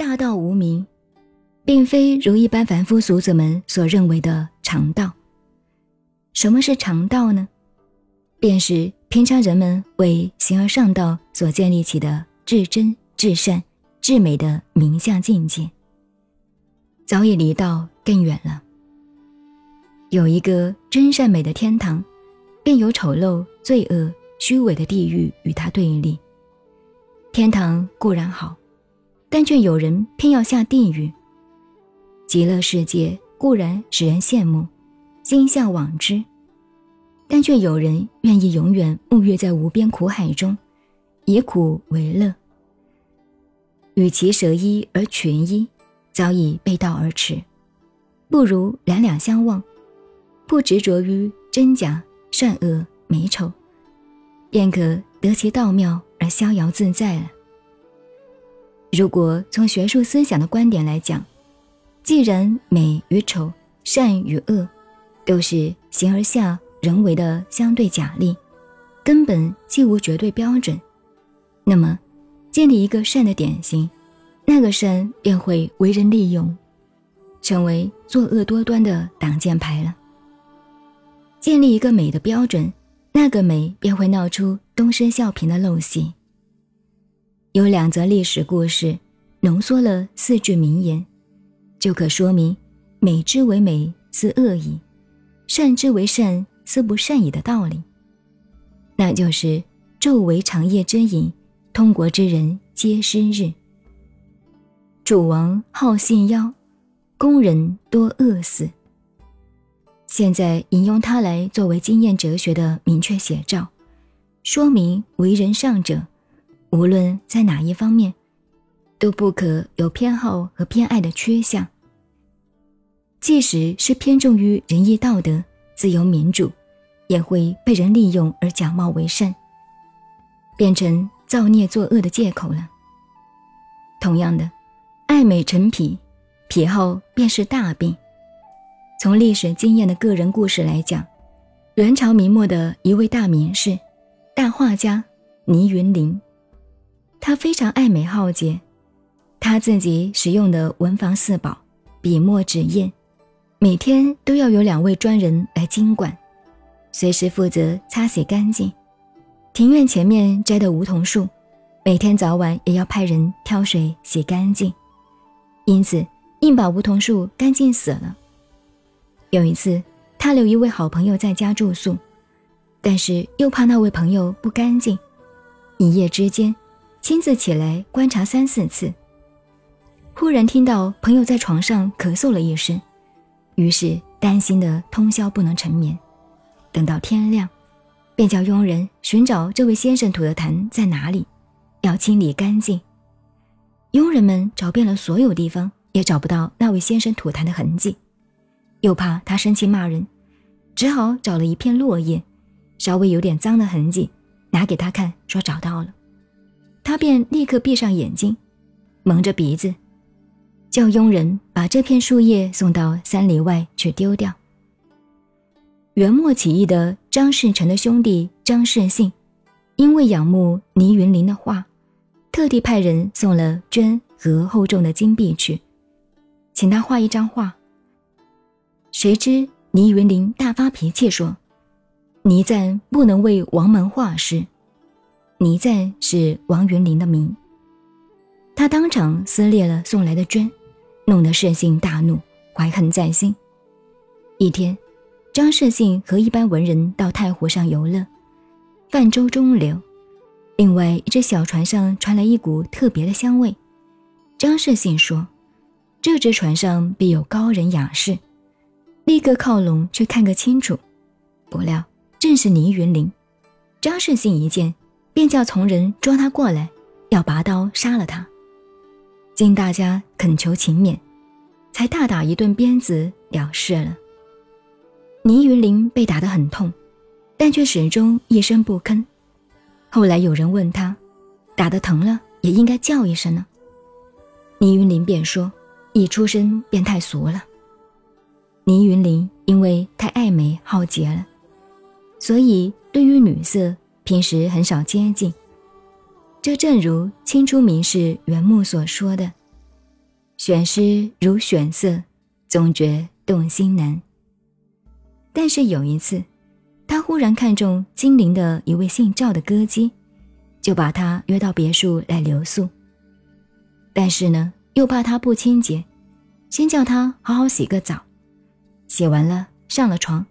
大道无名，并非如一般凡夫俗子们所认为的常道。什么是常道呢？便是平常人们为形而上道所建立起的至真、至善、至美的名相境界，早已离道更远了。有一个真善美的天堂，便有丑陋、罪恶、虚伪的地狱与它对立。天堂固然好。但却有人偏要下地狱。极乐世界固然使人羡慕，心向往之，但却有人愿意永远沐浴在无边苦海中，以苦为乐。与其舍一而全一，早已背道而驰，不如两两相望，不执着于真假善恶美丑，便可得其道妙而逍遥自在了。如果从学术思想的观点来讲，既然美与丑、善与恶，都是形而下人为的相对假立，根本既无绝对标准，那么建立一个善的典型，那个善便会为人利用，成为作恶多端的挡箭牌了。建立一个美的标准，那个美便会闹出东施效颦的陋习。有两则历史故事，浓缩了四句名言，就可说明美之为美，斯恶已；善之为善，斯不善已的道理。那就是昼为长夜之影，通国之人皆失日。楚王好信妖，工人多饿死。现在引用它来作为经验哲学的明确写照，说明为人上者。无论在哪一方面，都不可有偏好和偏爱的缺项。即使是偏重于仁义道德、自由民主，也会被人利用而假冒为善，变成造孽作恶的借口了。同样的，爱美成癖，癖好便是大病。从历史经验的个人故事来讲，元朝明末的一位大名士、大画家倪云林。他非常爱美好洁，他自己使用的文房四宝笔墨纸砚，每天都要有两位专人来经管，随时负责擦洗干净。庭院前面栽的梧桐树，每天早晚也要派人挑水洗干净，因此硬把梧桐树干净死了。有一次，他留一位好朋友在家住宿，但是又怕那位朋友不干净，一夜之间。亲自起来观察三四次，忽然听到朋友在床上咳嗽了一声，于是担心的通宵不能成眠。等到天亮，便叫佣人寻找这位先生吐的痰在哪里，要清理干净。佣人们找遍了所有地方，也找不到那位先生吐痰的痕迹，又怕他生气骂人，只好找了一片落叶，稍微有点脏的痕迹，拿给他看，说找到了。他便立刻闭上眼睛，蒙着鼻子，叫佣人把这片树叶送到三里外去丢掉。元末起义的张士诚的兄弟张士信，因为仰慕倪云林的画，特地派人送了绢和厚重的金币去，请他画一张画。谁知倪云林大发脾气说：“倪瓒不能为王门画师。”倪瓒是王云林的名，他当场撕裂了送来的绢，弄得盛信大怒，怀恨在心。一天，张世信和一班文人到太湖上游乐，泛舟中流，另外一只小船上传来一股特别的香味。张世信说：“这只船上必有高人雅士。”立刻靠拢去看个清楚，不料正是倪云林。张世信一见。便叫从人抓他过来，要拔刀杀了他。经大家恳求情免，才大打一顿鞭子了事了。倪云林被打得很痛，但却始终一声不吭。后来有人问他，打得疼了也应该叫一声呢。倪云林便说：“一出生便太俗了。”倪云林因为太爱美好洁了，所以对于女色。平时很少接近，这正如清初名士袁牧所说的：“选诗如选色，总觉动心难。但是有一次，他忽然看中金陵的一位姓赵的歌姬，就把他约到别墅来留宿。但是呢，又怕他不清洁，先叫他好好洗个澡。洗完了，上了床，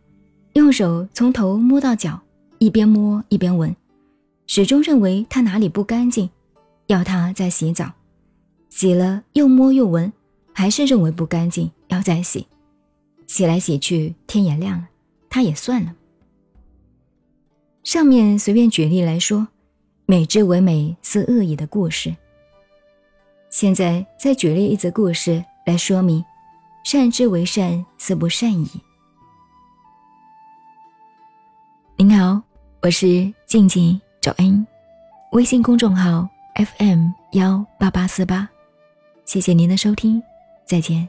用手从头摸到脚，一边摸一边闻，始终认为他哪里不干净，要他再洗澡。洗了又摸又闻，还是认为不干净，要再洗。洗来洗去，天也亮了，他也算了。上面随便举例来说，美之为美似恶已的故事。现在再举例一则故事来说明，善之为善似不善矣。您好，我是静静找恩，微信公众号 FM 幺八八四八。谢谢您的收听，再见。